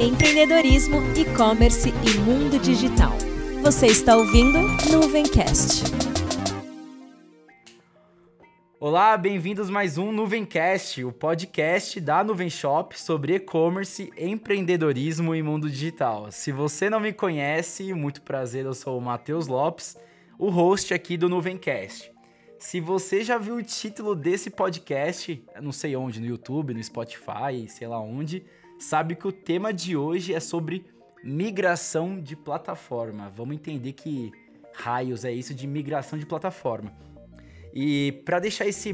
Empreendedorismo, e-commerce e mundo digital. Você está ouvindo Nuvencast. Olá, bem-vindos mais um Nuvencast, o podcast da Nuvem Shop sobre e-commerce, empreendedorismo e mundo digital. Se você não me conhece, muito prazer, eu sou o Matheus Lopes, o host aqui do Nuvencast. Se você já viu o título desse podcast, não sei onde, no YouTube, no Spotify, sei lá onde, sabe que o tema de hoje é sobre migração de plataforma. Vamos entender que raios é isso de migração de plataforma. E para deixar esse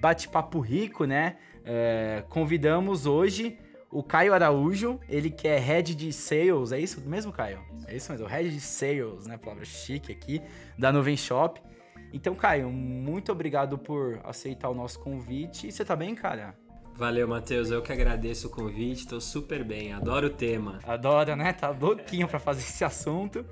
bate-papo rico, né, é, convidamos hoje o Caio Araújo, ele que é Head de Sales, é isso mesmo, Caio? É isso mesmo, Head de Sales, né, palavra chique aqui, da Nuvem Shop. Então, Caio, muito obrigado por aceitar o nosso convite. E você tá bem, cara? Valeu, Matheus. Eu que agradeço o convite. Tô super bem. Adoro o tema. Adora, né? Tá louquinho para fazer esse assunto.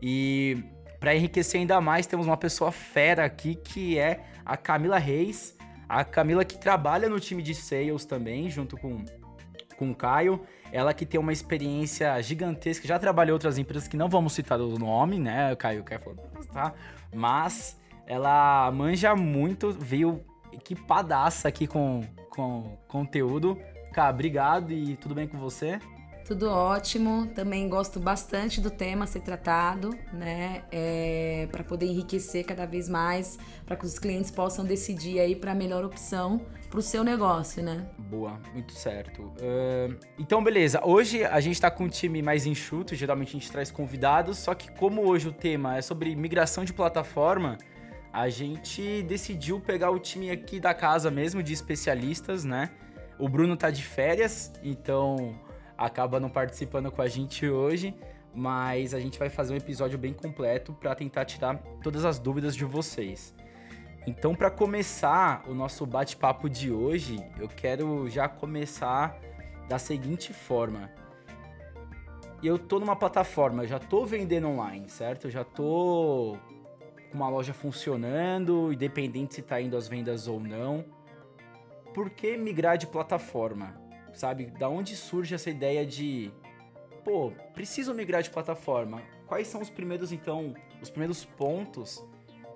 E para enriquecer ainda mais, temos uma pessoa fera aqui que é a Camila Reis. A Camila que trabalha no time de sales também, junto com, com o Caio. Ela que tem uma experiência gigantesca, já trabalhou em outras empresas que não vamos citar o nome, né, Caio? Quer falar, tá? Mas ela manja muito, veio equipadaça aqui com, com conteúdo. Cara, obrigado e tudo bem com você? Tudo ótimo. Também gosto bastante do tema ser tratado, né? É, para poder enriquecer cada vez mais, para que os clientes possam decidir aí para a melhor opção para o seu negócio, né? Boa, muito certo. Uh, então, beleza. Hoje a gente está com um time mais enxuto. Geralmente a gente traz convidados. Só que como hoje o tema é sobre migração de plataforma, a gente decidiu pegar o time aqui da casa mesmo de especialistas, né? O Bruno tá de férias, então acaba não participando com a gente hoje, mas a gente vai fazer um episódio bem completo para tentar tirar todas as dúvidas de vocês. Então, para começar o nosso bate-papo de hoje, eu quero já começar da seguinte forma. Eu tô numa plataforma, já tô vendendo online, certo? Eu já tô com uma loja funcionando, independente se tá indo às vendas ou não. Por que migrar de plataforma? Sabe? Da onde surge essa ideia de, pô, preciso migrar de plataforma? Quais são os primeiros, então, os primeiros pontos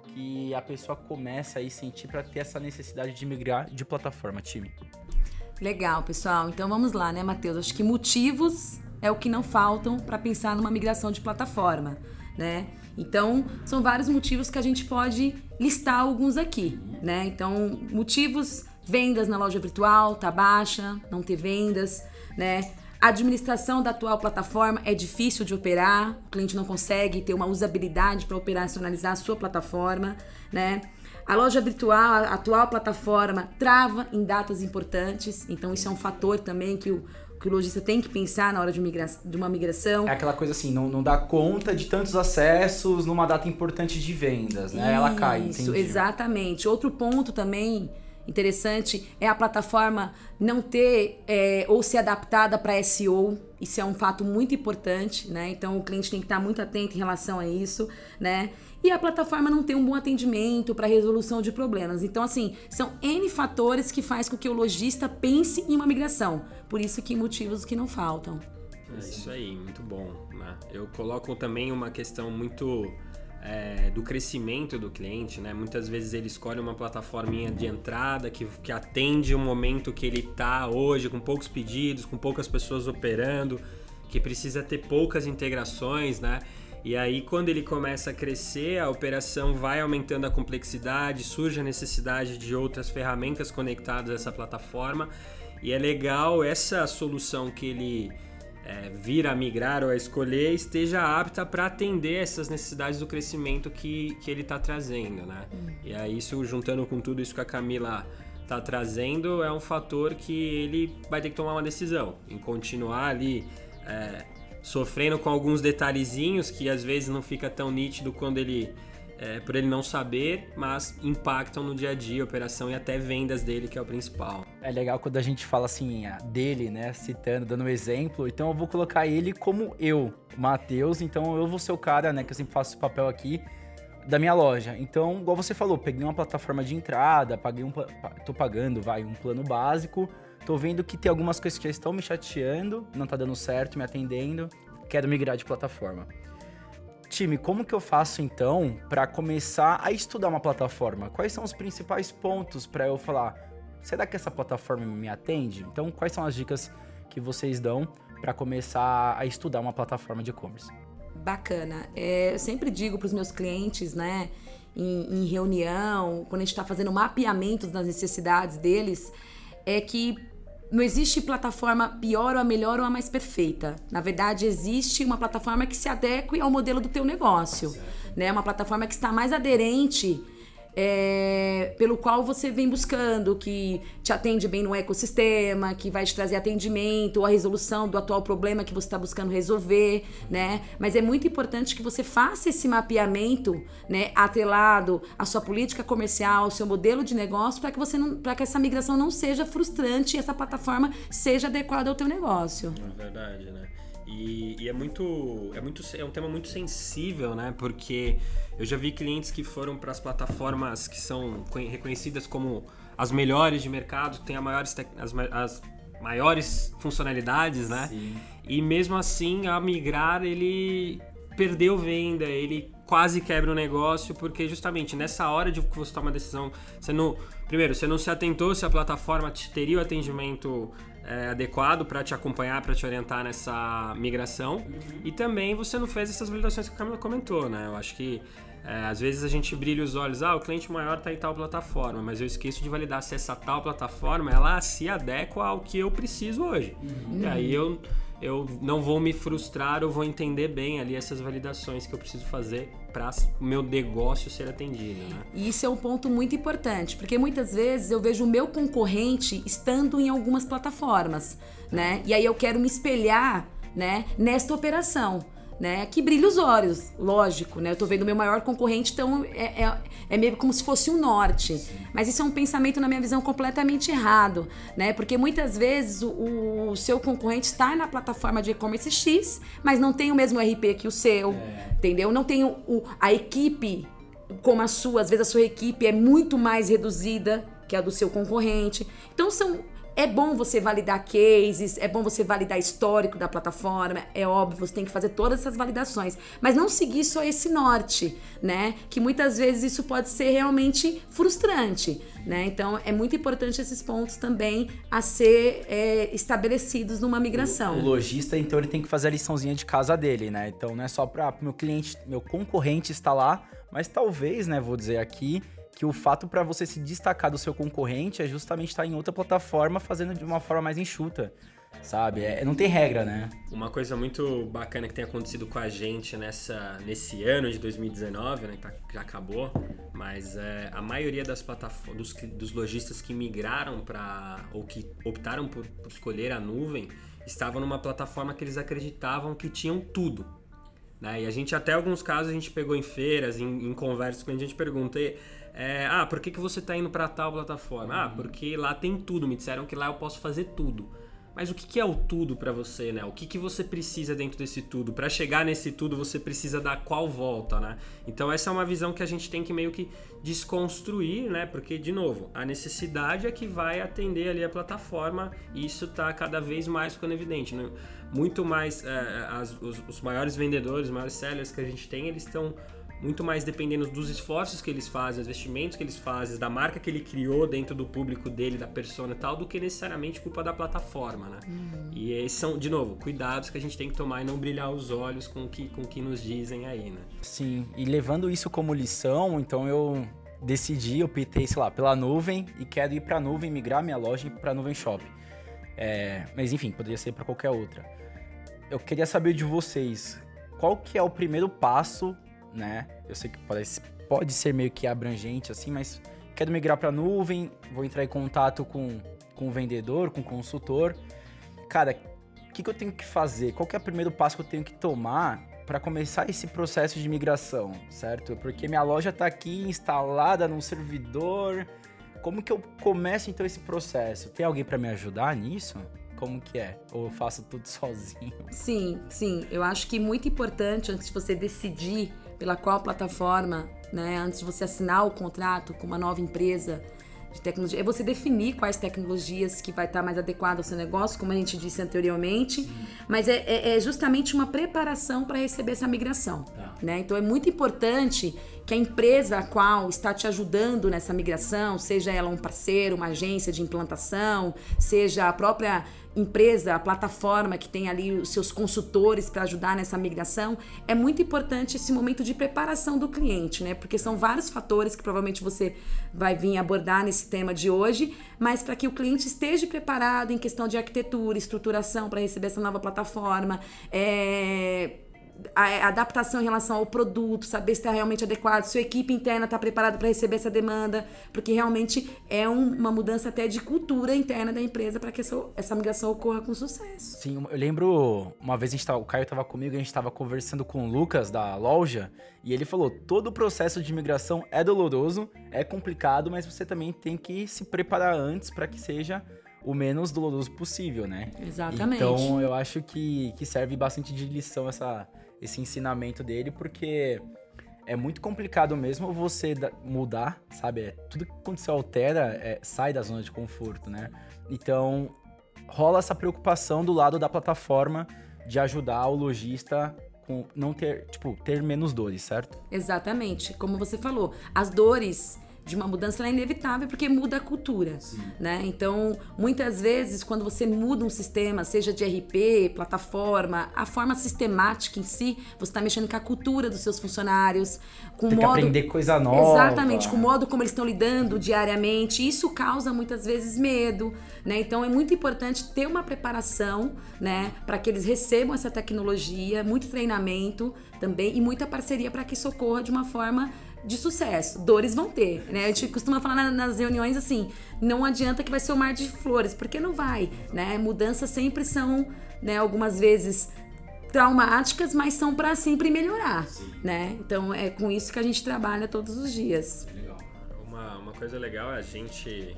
que a pessoa começa a sentir para ter essa necessidade de migrar de plataforma, time? Legal, pessoal. Então vamos lá, né, Matheus? Acho que motivos é o que não faltam para pensar numa migração de plataforma, né? Então, são vários motivos que a gente pode listar alguns aqui, né? Então, motivos Vendas na loja virtual tá baixa, não ter vendas, né? A administração da atual plataforma é difícil de operar, o cliente não consegue ter uma usabilidade para operacionalizar a sua plataforma, né? A loja virtual, a atual plataforma, trava em datas importantes, então isso é um fator também que o, que o lojista tem que pensar na hora de, migra de uma migração. É aquela coisa assim, não, não dá conta de tantos acessos numa data importante de vendas, né? Isso, Ela cai. Isso, exatamente. Outro ponto também interessante é a plataforma não ter é, ou ser adaptada para SEO. Isso é um fato muito importante, né? Então o cliente tem que estar muito atento em relação a isso, né? E a plataforma não tem um bom atendimento para resolução de problemas. Então, assim, são N fatores que faz com que o lojista pense em uma migração. Por isso que motivos que não faltam. É isso aí, muito bom. Né? Eu coloco também uma questão muito é, do crescimento do cliente, né? Muitas vezes ele escolhe uma plataforminha de entrada que, que atende o momento que ele está hoje, com poucos pedidos, com poucas pessoas operando, que precisa ter poucas integrações, né? E aí, quando ele começa a crescer, a operação vai aumentando a complexidade, surge a necessidade de outras ferramentas conectadas a essa plataforma. E é legal essa solução que ele é, vir a migrar ou a escolher esteja apta para atender essas necessidades do crescimento que, que ele está trazendo, né? Hum. E aí isso juntando com tudo isso que a Camila está trazendo é um fator que ele vai ter que tomar uma decisão em continuar ali é, sofrendo com alguns detalhezinhos que às vezes não fica tão nítido quando ele é, por ele não saber, mas impactam no dia a dia, operação e até vendas dele, que é o principal. É legal quando a gente fala assim, dele, né? Citando, dando um exemplo. Então eu vou colocar ele como eu, Matheus. Então eu vou ser o cara, né? Que eu sempre faço esse papel aqui da minha loja. Então, igual você falou, peguei uma plataforma de entrada, paguei um, tô pagando, vai, um plano básico. Tô vendo que tem algumas coisas que já estão me chateando, não tá dando certo, me atendendo. Quero migrar de plataforma. Time, como que eu faço então para começar a estudar uma plataforma? Quais são os principais pontos para eu falar, será que essa plataforma me atende? Então, quais são as dicas que vocês dão para começar a estudar uma plataforma de e-commerce? Bacana. É, eu sempre digo para os meus clientes, né, em, em reunião, quando a gente está fazendo mapeamentos das necessidades deles, é que não existe plataforma pior ou a melhor ou a mais perfeita. Na verdade, existe uma plataforma que se adeque ao modelo do teu negócio, né? Uma plataforma que está mais aderente é, pelo qual você vem buscando, que te atende bem no ecossistema, que vai te trazer atendimento ou a resolução do atual problema que você está buscando resolver, né? Mas é muito importante que você faça esse mapeamento, né, atrelado à sua política comercial, ao seu modelo de negócio, para que você não, para que essa migração não seja frustrante e essa plataforma seja adequada ao teu negócio. É verdade, né? E, e, é muito, é muito, é um tema muito sensível, né? Porque eu já vi clientes que foram para as plataformas que são reconhecidas como as melhores de mercado, que têm as maiores, as, as maiores funcionalidades, né? Sim. E mesmo assim, a migrar ele perdeu venda, ele quase quebra o negócio, porque justamente nessa hora de que você toma a decisão, você não, primeiro, você não se atentou se a plataforma teria o atendimento é, adequado para te acompanhar, para te orientar nessa migração. Uhum. E também você não fez essas validações que a Camila comentou, né? Eu acho que é, às vezes a gente brilha os olhos, ah, o cliente maior está em tal plataforma, mas eu esqueço de validar se essa tal plataforma ela se adequa ao que eu preciso hoje. Uhum. E aí eu eu não vou me frustrar, eu vou entender bem ali essas validações que eu preciso fazer para o meu negócio ser atendido. Né? E isso é um ponto muito importante, porque muitas vezes eu vejo o meu concorrente estando em algumas plataformas, né? E aí eu quero me espelhar, né, nesta operação né? Que brilha os olhos, lógico, né? Eu tô vendo o meu maior concorrente, então é, é, é meio como se fosse o um norte. Sim. Mas isso é um pensamento, na minha visão, completamente errado, né? Porque muitas vezes o, o seu concorrente está na plataforma de e-commerce X, mas não tem o mesmo RP que o seu, é. entendeu? Não tem o, o, a equipe como a sua, às vezes a sua equipe é muito mais reduzida que a do seu concorrente. Então são é bom você validar cases, é bom você validar histórico da plataforma, é óbvio, você tem que fazer todas essas validações, mas não seguir só esse norte, né? Que muitas vezes isso pode ser realmente frustrante, né? Então é muito importante esses pontos também a ser é, estabelecidos numa migração. O, o lojista, então, ele tem que fazer a liçãozinha de casa dele, né? Então não é só para meu cliente, meu concorrente estar lá, mas talvez, né, vou dizer aqui, que o fato para você se destacar do seu concorrente é justamente estar em outra plataforma fazendo de uma forma mais enxuta, sabe? É, não tem regra, né? Uma coisa muito bacana que tem acontecido com a gente nessa, nesse ano de 2019, né, que tá, já acabou, mas é, a maioria das plataformas, dos, dos lojistas que migraram para ou que optaram por, por escolher a nuvem estavam numa plataforma que eles acreditavam que tinham tudo. Né? E a gente, até alguns casos, a gente pegou em feiras, em, em conversas com a gente pergunta, é, ah, por que, que você está indo para tal plataforma? Ah, porque lá tem tudo. Me disseram que lá eu posso fazer tudo. Mas o que, que é o tudo para você, né? O que, que você precisa dentro desse tudo? Para chegar nesse tudo, você precisa dar qual volta, né? Então essa é uma visão que a gente tem que meio que desconstruir, né? Porque, de novo, a necessidade é que vai atender ali a plataforma e isso está cada vez mais ficando evidente. Né? Muito mais, é, as, os, os maiores vendedores, os maiores sellers que a gente tem, eles estão muito mais dependendo dos esforços que eles fazem, dos investimentos que eles fazem, da marca que ele criou dentro do público dele, da persona e tal, do que necessariamente culpa da plataforma, né? Uhum. E esses são, de novo, cuidados que a gente tem que tomar e não brilhar os olhos com o que, com o que nos dizem aí, né? Sim, e levando isso como lição, então eu decidi, eu optei, sei lá, pela nuvem e quero ir para a nuvem, migrar minha loja para a nuvem shop. É, mas enfim, poderia ser para qualquer outra. Eu queria saber de vocês, qual que é o primeiro passo né? Eu sei que parece, pode ser meio que abrangente assim, mas quero migrar para nuvem, vou entrar em contato com, com o vendedor, com o consultor. Cara, o que, que eu tenho que fazer? Qual que é o primeiro passo que eu tenho que tomar para começar esse processo de migração, certo? Porque minha loja está aqui instalada num servidor. Como que eu começo então esse processo? Tem alguém para me ajudar nisso? Como que é? Ou eu faço tudo sozinho? Sim, sim. Eu acho que muito importante antes de você decidir pela qual plataforma, né, antes de você assinar o contrato com uma nova empresa, de tecnologia. É você definir quais tecnologias que vai estar mais adequado ao seu negócio, como a gente disse anteriormente. Sim. Mas é, é, é, justamente uma preparação para receber essa migração. Tá. Né? Então é muito importante que a empresa a qual está te ajudando nessa migração, seja ela um parceiro, uma agência de implantação, seja a própria empresa, a plataforma que tem ali os seus consultores para ajudar nessa migração, é muito importante esse momento de preparação do cliente, né? Porque são vários fatores que provavelmente você vai vir abordar nesse tema de hoje, mas para que o cliente esteja preparado em questão de arquitetura, estruturação para receber essa nova plataforma, é a adaptação em relação ao produto, saber se está realmente adequado, se a equipe interna está preparada para receber essa demanda, porque realmente é um, uma mudança até de cultura interna da empresa para que essa, essa migração ocorra com sucesso. Sim, eu lembro uma vez gente o Caio estava comigo, a gente estava conversando com o Lucas da loja e ele falou: todo o processo de migração é doloroso, é complicado, mas você também tem que se preparar antes para que seja o menos doloroso possível, né? Exatamente. Então eu acho que, que serve bastante de lição essa, esse ensinamento dele, porque é muito complicado mesmo você mudar, sabe? É, tudo que quando você altera é, sai da zona de conforto, né? Então rola essa preocupação do lado da plataforma de ajudar o lojista com não ter, tipo, ter menos dores, certo? Exatamente. Como você falou, as dores de uma mudança é inevitável porque muda a cultura, Sim. né? Então, muitas vezes quando você muda um sistema, seja de RP, plataforma, a forma sistemática em si, você está mexendo com a cultura dos seus funcionários, com Tem o modo que aprender coisa nova. Exatamente, com o modo como eles estão lidando diariamente. Isso causa muitas vezes medo, né? Então, é muito importante ter uma preparação, né, para que eles recebam essa tecnologia, muito treinamento também e muita parceria para que isso ocorra de uma forma de sucesso. Dores vão ter, né? A gente costuma falar nas reuniões assim, não adianta que vai ser o um mar de flores, porque não vai, né? Mudanças sempre são, né, algumas vezes traumáticas, mas são para sempre melhorar, Sim. né? Então é com isso que a gente trabalha todos os dias. Legal. Uma, uma coisa legal é a gente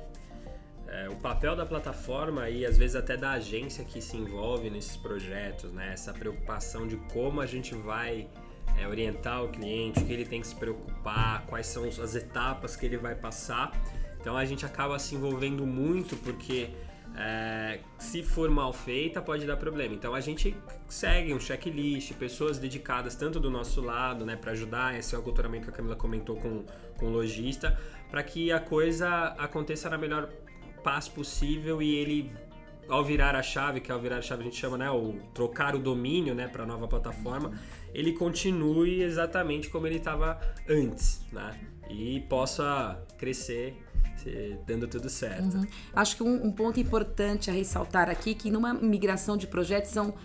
é, o papel da plataforma e às vezes até da agência que se envolve nesses projetos, né? Essa preocupação de como a gente vai é, orientar o cliente, o que ele tem que se preocupar, quais são as etapas que ele vai passar. Então a gente acaba se envolvendo muito porque é, se for mal feita pode dar problema. Então a gente segue um checklist, pessoas dedicadas tanto do nosso lado, né, para ajudar. Esse é o aculturamento que a Camila comentou com, com o lojista, para que a coisa aconteça na melhor paz possível e ele ao virar a chave, que ao virar a chave a gente chama, né, o trocar o domínio, né, para nova plataforma, ele continue exatamente como ele estava antes, né? E possa crescer dando tudo certo. Uhum. Acho que um, um, ponto importante a ressaltar aqui que numa migração de projetos são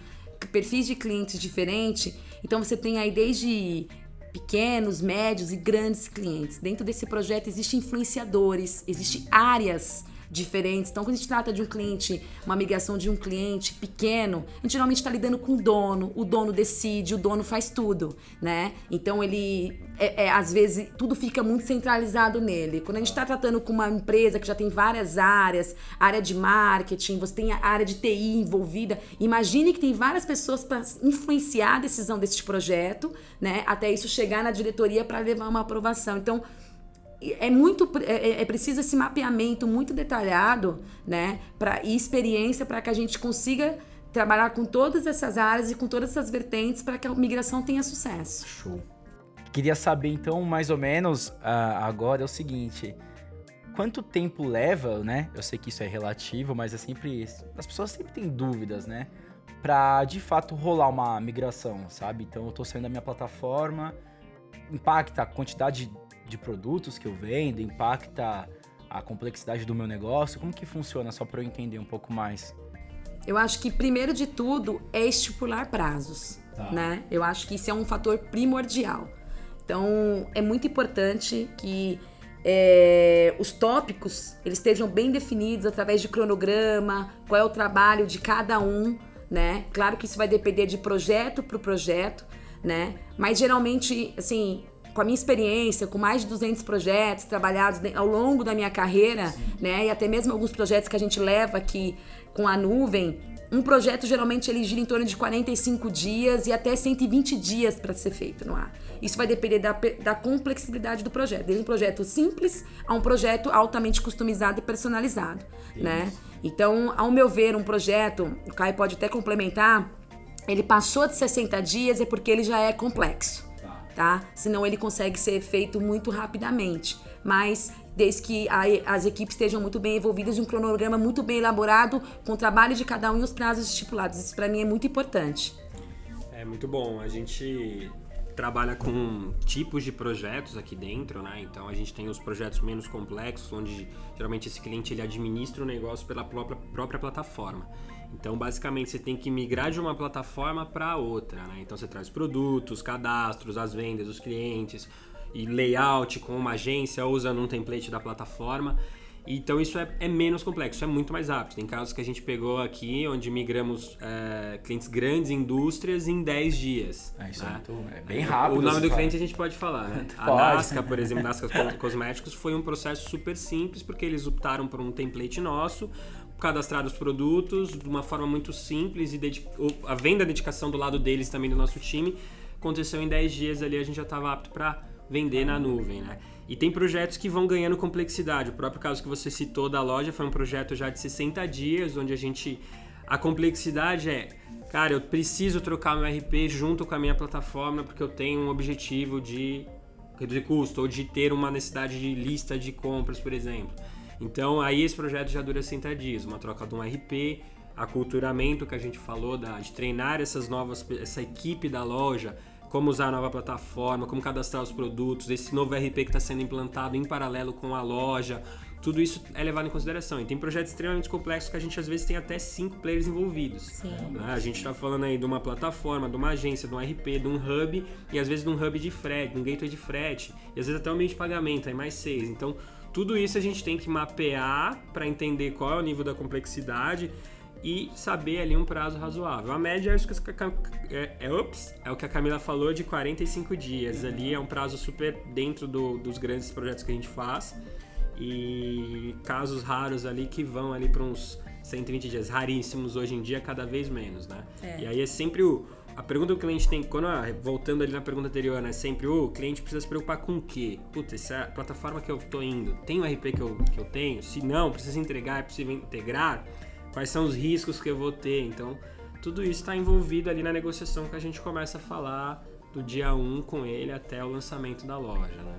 perfis de clientes diferentes. Então você tem aí desde pequenos, médios e grandes clientes. Dentro desse projeto existem influenciadores, existem áreas diferentes. Então, quando a gente trata de um cliente, uma migração de um cliente pequeno, a gente geralmente está lidando com o dono, o dono decide, o dono faz tudo, né? Então, ele, é, é, às vezes, tudo fica muito centralizado nele. Quando a gente está tratando com uma empresa que já tem várias áreas, área de marketing, você tem a área de TI envolvida, imagine que tem várias pessoas para influenciar a decisão desse projeto, né? Até isso chegar na diretoria para levar uma aprovação. Então, é muito é, é, é, preciso esse mapeamento muito detalhado, né, para e experiência para que a gente consiga trabalhar com todas essas áreas e com todas essas vertentes para que a migração tenha sucesso. Show. Queria saber então mais ou menos uh, agora é o seguinte, quanto tempo leva, né? Eu sei que isso é relativo, mas é sempre as pessoas sempre têm dúvidas, né? Para de fato rolar uma migração, sabe? Então eu tô saindo da minha plataforma, impacta a quantidade de produtos que eu vendo, impacta a complexidade do meu negócio? Como que funciona, só para eu entender um pouco mais? Eu acho que primeiro de tudo é estipular prazos, tá. né? Eu acho que isso é um fator primordial. Então é muito importante que é, os tópicos eles estejam bem definidos através de cronograma, qual é o trabalho de cada um, né? Claro que isso vai depender de projeto para projeto, né? Mas geralmente, assim, com a minha experiência, com mais de 200 projetos trabalhados ao longo da minha carreira, Sim. né? E até mesmo alguns projetos que a gente leva aqui com a nuvem, um projeto geralmente ele gira em torno de 45 dias e até 120 dias para ser feito no ar. Isso vai depender da, da complexidade do projeto, desde um projeto simples a um projeto altamente customizado e personalizado, Isso. né? Então, ao meu ver, um projeto, o Caio pode até complementar, ele passou de 60 dias é porque ele já é complexo, tá? Senão ele consegue ser feito muito rapidamente. Mas desde que a, as equipes estejam muito bem envolvidas e um cronograma muito bem elaborado, com o trabalho de cada um e os prazos estipulados. Isso para mim é muito importante. É muito bom. A gente trabalha com tipos de projetos aqui dentro, né? Então a gente tem os projetos menos complexos, onde geralmente esse cliente ele administra o negócio pela própria, própria plataforma. Então, basicamente, você tem que migrar de uma plataforma para outra, né? Então, você traz produtos, cadastros, as vendas, os clientes, e layout com uma agência usando um template da plataforma. Então isso é, é, menos complexo, é muito mais rápido. Tem casos que a gente pegou aqui onde migramos é, clientes grandes, indústrias, em 10 dias. É, isso né? é, muito, é bem rápido. O nome do cliente a gente pode falar, né? Pode. A Nasca, por exemplo, Nasca Cosméticos, foi um processo super simples, porque eles optaram por um template nosso, cadastrar os produtos de uma forma muito simples e a venda, a dedicação do lado deles também do nosso time aconteceu em 10 dias ali, a gente já estava apto para vender na nuvem, né? E tem projetos que vão ganhando complexidade. O próprio caso que você citou da loja foi um projeto já de 60 dias, onde a gente. A complexidade é, cara, eu preciso trocar meu RP junto com a minha plataforma porque eu tenho um objetivo de reduzir custo ou de ter uma necessidade de lista de compras, por exemplo. Então aí esse projeto já dura 60 dias, uma troca de um RP, aculturamento que a gente falou da, de treinar essas novas essa equipe da loja como usar a nova plataforma, como cadastrar os produtos, esse novo RP que está sendo implantado em paralelo com a loja, tudo isso é levado em consideração. E tem projetos extremamente complexos que a gente às vezes tem até cinco players envolvidos. Né? A gente está falando aí de uma plataforma, de uma agência, de um RP, de um hub e às vezes de um hub de frete, de um gateway de frete e às vezes até um meio de pagamento, aí mais seis. Então tudo isso a gente tem que mapear para entender qual é o nível da complexidade e saber ali um prazo razoável. A média é, é, é, ups, é o que a Camila falou de 45 dias. Ali é um prazo super dentro do, dos grandes projetos que a gente faz. E casos raros ali que vão ali para uns 120 dias, raríssimos hoje em dia, cada vez menos, né? É. E aí é sempre o. A pergunta que o cliente tem, quando voltando ali na pergunta anterior, né? Sempre o cliente precisa se preocupar com o quê? Putz, essa plataforma que eu tô indo, tem o RP que eu, que eu tenho? Se não, precisa entregar, é possível integrar? quais são os riscos que eu vou ter. Então, tudo isso está envolvido ali na negociação que a gente começa a falar do dia 1 com ele até o lançamento da loja, né?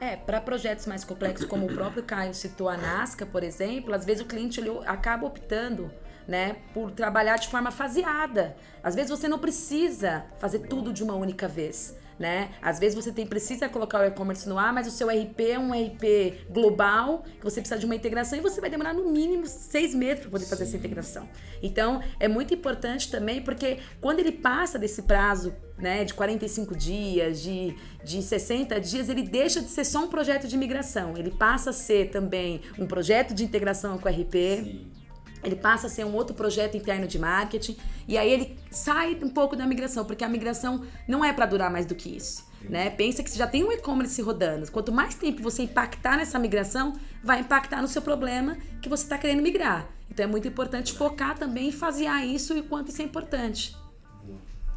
É, para projetos mais complexos, como o próprio Caio citou a Nasca, por exemplo, às vezes o cliente ele acaba optando né, por trabalhar de forma faseada. Às vezes você não precisa fazer tudo de uma única vez né? Às vezes você tem, precisa colocar o e-commerce no ar, mas o seu RP é um RP global, que você precisa de uma integração e você vai demorar no mínimo seis meses para poder Sim. fazer essa integração. Então, é muito importante também, porque quando ele passa desse prazo né, de 45 dias, de, de 60 dias, ele deixa de ser só um projeto de migração. Ele passa a ser também um projeto de integração com o RP. Sim ele passa a ser um outro projeto interno de marketing e aí ele sai um pouco da migração, porque a migração não é para durar mais do que isso. Né? Pensa que você já tem um e-commerce rodando. Quanto mais tempo você impactar nessa migração, vai impactar no seu problema que você está querendo migrar. Então é muito importante focar também em fasear isso e o quanto isso é importante.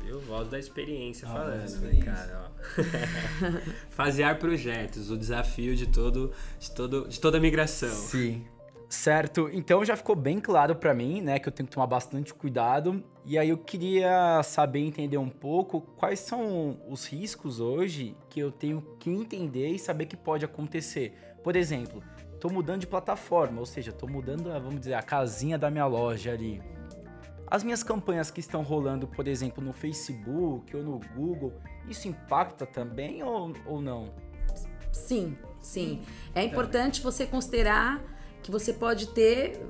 Eu voz da experiência ah, falando, né, cara? Fasear projetos, o desafio de todo, de todo, de toda a migração. Sim. Certo, então já ficou bem claro para mim, né, que eu tenho que tomar bastante cuidado. E aí eu queria saber entender um pouco quais são os riscos hoje que eu tenho que entender e saber que pode acontecer. Por exemplo, tô mudando de plataforma, ou seja, tô mudando, vamos dizer, a casinha da minha loja ali. As minhas campanhas que estão rolando, por exemplo, no Facebook ou no Google, isso impacta também ou, ou não? Sim, sim. É importante você considerar que você pode ter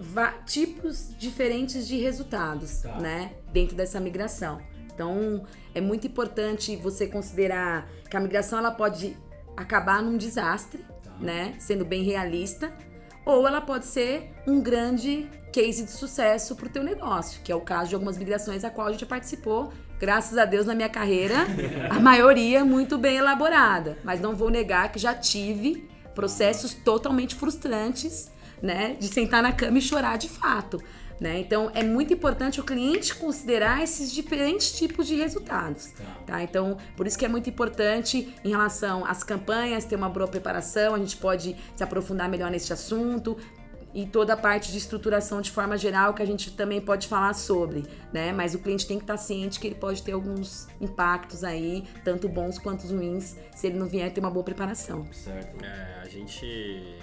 tipos diferentes de resultados, tá. né, dentro dessa migração. Então, é muito importante você considerar que a migração ela pode acabar num desastre, tá. né, sendo bem realista, ou ela pode ser um grande case de sucesso para o teu negócio, que é o caso de algumas migrações a qual a gente participou. Graças a Deus na minha carreira, a maioria muito bem elaborada, mas não vou negar que já tive processos totalmente frustrantes, né, de sentar na cama e chorar de fato. Né? Então é muito importante o cliente considerar esses diferentes tipos de resultados. Tá. tá. Então, por isso que é muito importante em relação às campanhas ter uma boa preparação, a gente pode se aprofundar melhor nesse assunto, e toda a parte de estruturação de forma geral que a gente também pode falar sobre, né? Mas o cliente tem que estar ciente que ele pode ter alguns impactos aí, tanto bons quanto ruins, se ele não vier ter uma boa preparação. Certo. É, a gente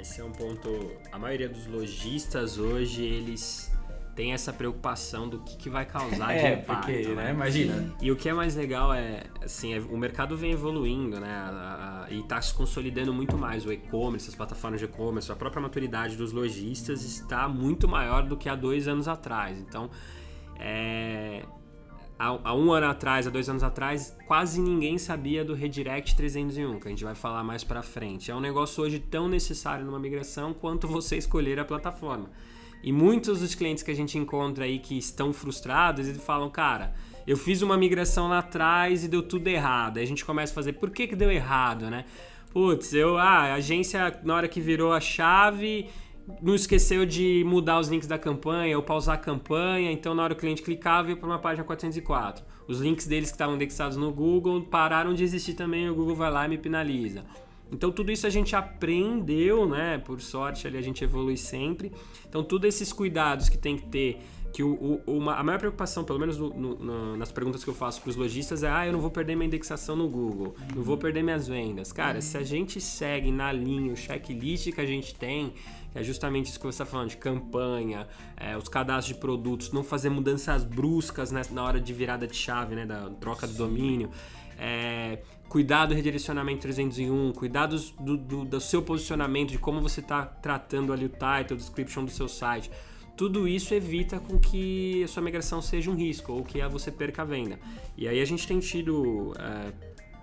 esse é um ponto. A maioria dos lojistas hoje, eles têm essa preocupação do que, que vai causar é, de impacto. Porque, né? Imagina. E o que é mais legal é, assim, é, o mercado vem evoluindo, né? A, a, e está se consolidando muito mais. O e-commerce, as plataformas de e-commerce, a própria maturidade dos lojistas está muito maior do que há dois anos atrás. Então, é, há, um ano atrás, há dois anos atrás, quase ninguém sabia do Redirect 301, que a gente vai falar mais para frente. É um negócio hoje tão necessário numa migração quanto você escolher a plataforma. E muitos dos clientes que a gente encontra aí que estão frustrados, eles falam, cara, eu fiz uma migração lá atrás e deu tudo errado. Aí a gente começa a fazer, por que, que deu errado, né? Putz, eu, ah, a agência, na hora que virou a chave, não esqueceu de mudar os links da campanha ou pausar a campanha, então na hora que o cliente clicava ia para uma página 404. Os links deles que estavam indexados no Google pararam de existir também, o Google vai lá e me penaliza. Então tudo isso a gente aprendeu, né? Por sorte ali a gente evolui sempre. Então todos esses cuidados que tem que ter que o, o, uma, a maior preocupação, pelo menos no, no, nas perguntas que eu faço para os lojistas, é: ah, eu não vou perder minha indexação no Google, não vou perder minhas vendas. Cara, se a gente segue na linha o checklist que a gente tem, que é justamente isso que você está falando, de campanha, é, os cadastros de produtos, não fazer mudanças bruscas né, na hora de virada de chave, né, da troca do domínio. É, cuidar do redirecionamento 301, cuidar do, do, do seu posicionamento, de como você está tratando ali o title, description do seu site tudo isso evita com que a sua migração seja um risco ou que você perca a venda. E aí a gente tem tido, é,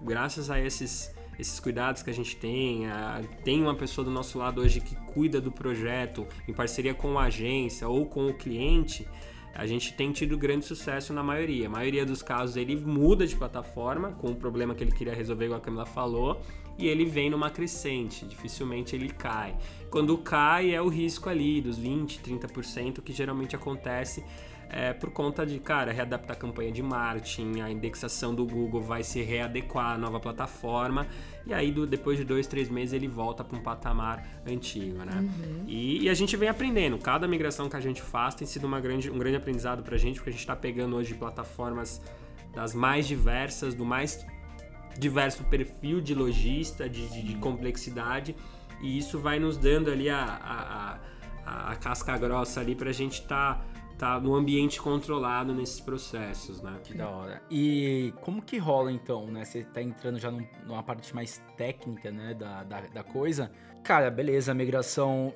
graças a esses, esses cuidados que a gente tem, a, tem uma pessoa do nosso lado hoje que cuida do projeto em parceria com a agência ou com o cliente, a gente tem tido grande sucesso na maioria. A maioria dos casos ele muda de plataforma com o problema que ele queria resolver, igual a Camila falou, e ele vem numa crescente, dificilmente ele cai. Quando cai é o risco ali dos 20, 30% que geralmente acontece é, por conta de, cara, readaptar a campanha de marketing, a indexação do Google vai se readequar à nova plataforma e aí do, depois de dois, três meses ele volta para um patamar antigo, né? Uhum. E, e, a gente vem aprendendo. Cada migração que a gente faz tem sido uma grande, um grande aprendizado para a gente, porque a gente está pegando hoje plataformas das mais diversas, do mais diverso perfil de lojista, de, de, de complexidade e isso vai nos dando ali a, a, a, a casca grossa ali pra gente tá, tá no ambiente controlado nesses processos, né? Que da hora. E como que rola então, né? Você tá entrando já num, numa parte mais técnica, né, da, da, da coisa. Cara, beleza, a migração